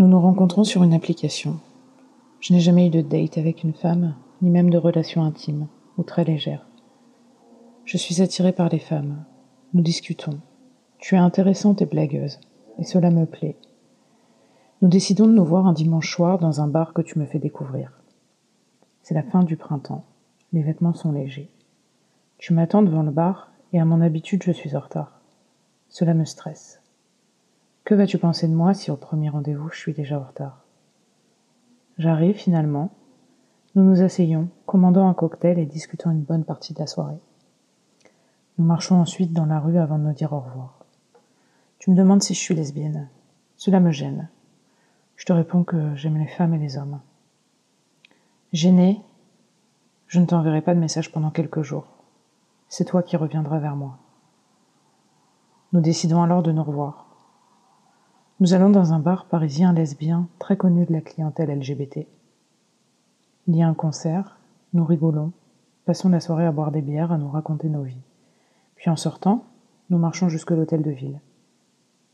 Nous nous rencontrons sur une application. Je n'ai jamais eu de date avec une femme, ni même de relation intime, ou très légère. Je suis attirée par les femmes. Nous discutons. Tu es intéressante et blagueuse, et cela me plaît. Nous décidons de nous voir un dimanche soir dans un bar que tu me fais découvrir. C'est la fin du printemps. Les vêtements sont légers. Tu m'attends devant le bar, et à mon habitude, je suis en retard. Cela me stresse. Que vas-tu penser de moi si au premier rendez-vous, je suis déjà en retard? J'arrive finalement. Nous nous asseyons, commandant un cocktail et discutons une bonne partie de la soirée. Nous marchons ensuite dans la rue avant de nous dire au revoir. Tu me demandes si je suis lesbienne. Cela me gêne. Je te réponds que j'aime les femmes et les hommes. Gêné, je ne t'enverrai pas de message pendant quelques jours. C'est toi qui reviendras vers moi. Nous décidons alors de nous revoir. Nous allons dans un bar parisien lesbien très connu de la clientèle LGBT. Il y a un concert, nous rigolons, passons la soirée à boire des bières, à nous raconter nos vies. Puis en sortant, nous marchons jusque l'hôtel de ville.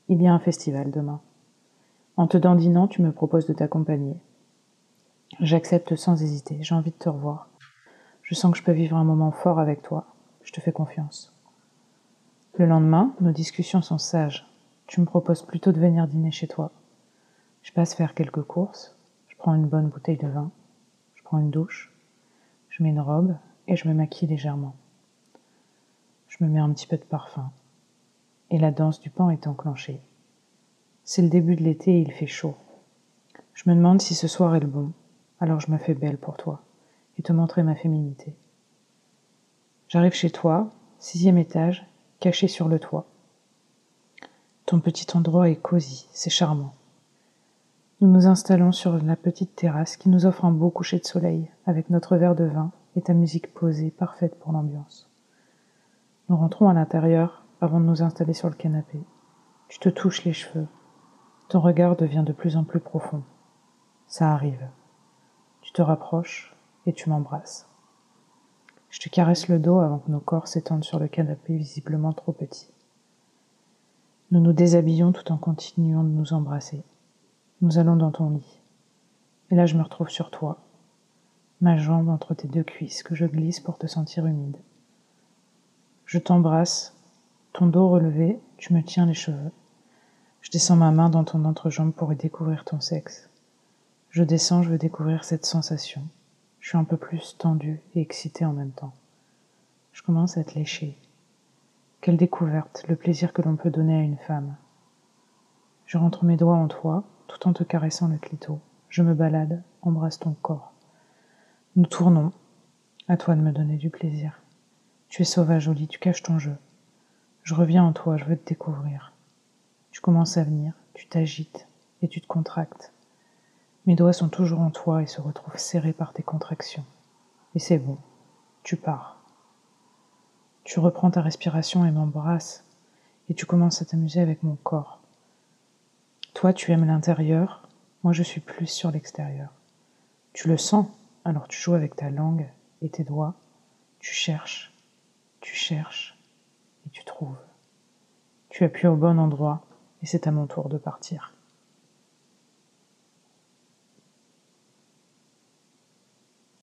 Il y a un festival demain. En te dandinant, tu me proposes de t'accompagner. J'accepte sans hésiter, j'ai envie de te revoir. Je sens que je peux vivre un moment fort avec toi. Je te fais confiance. Le lendemain, nos discussions sont sages. Tu me proposes plutôt de venir dîner chez toi. Je passe faire quelques courses, je prends une bonne bouteille de vin, je prends une douche, je mets une robe et je me maquille légèrement. Je me mets un petit peu de parfum. Et la danse du pan est enclenchée. C'est le début de l'été et il fait chaud. Je me demande si ce soir est le bon, alors je me fais belle pour toi et te montrer ma féminité. J'arrive chez toi, sixième étage, caché sur le toit. Ton petit endroit est cosy, c'est charmant. Nous nous installons sur la petite terrasse qui nous offre un beau coucher de soleil, avec notre verre de vin et ta musique posée, parfaite pour l'ambiance. Nous rentrons à l'intérieur avant de nous installer sur le canapé. Tu te touches les cheveux. Ton regard devient de plus en plus profond. Ça arrive. Tu te rapproches et tu m'embrasses. Je te caresse le dos avant que nos corps s'étendent sur le canapé visiblement trop petit. Nous nous déshabillons tout en continuant de nous embrasser. Nous allons dans ton lit. Et là, je me retrouve sur toi, ma jambe entre tes deux cuisses que je glisse pour te sentir humide. Je t'embrasse, ton dos relevé, tu me tiens les cheveux. Je descends ma main dans ton entrejambe pour y découvrir ton sexe. Je descends, je veux découvrir cette sensation. Je suis un peu plus tendue et excitée en même temps. Je commence à te lécher, quelle découverte, le plaisir que l'on peut donner à une femme. Je rentre mes doigts en toi, tout en te caressant le clito. Je me balade, embrasse ton corps. Nous tournons. À toi de me donner du plaisir. Tu es sauvage, Oli, tu caches ton jeu. Je reviens en toi, je veux te découvrir. Tu commences à venir, tu t'agites et tu te contractes. Mes doigts sont toujours en toi et se retrouvent serrés par tes contractions. Et c'est bon, tu pars. Tu reprends ta respiration et m'embrasses, et tu commences à t'amuser avec mon corps. Toi, tu aimes l'intérieur, moi je suis plus sur l'extérieur. Tu le sens, alors tu joues avec ta langue et tes doigts, tu cherches, tu cherches, et tu trouves. Tu appuies au bon endroit, et c'est à mon tour de partir.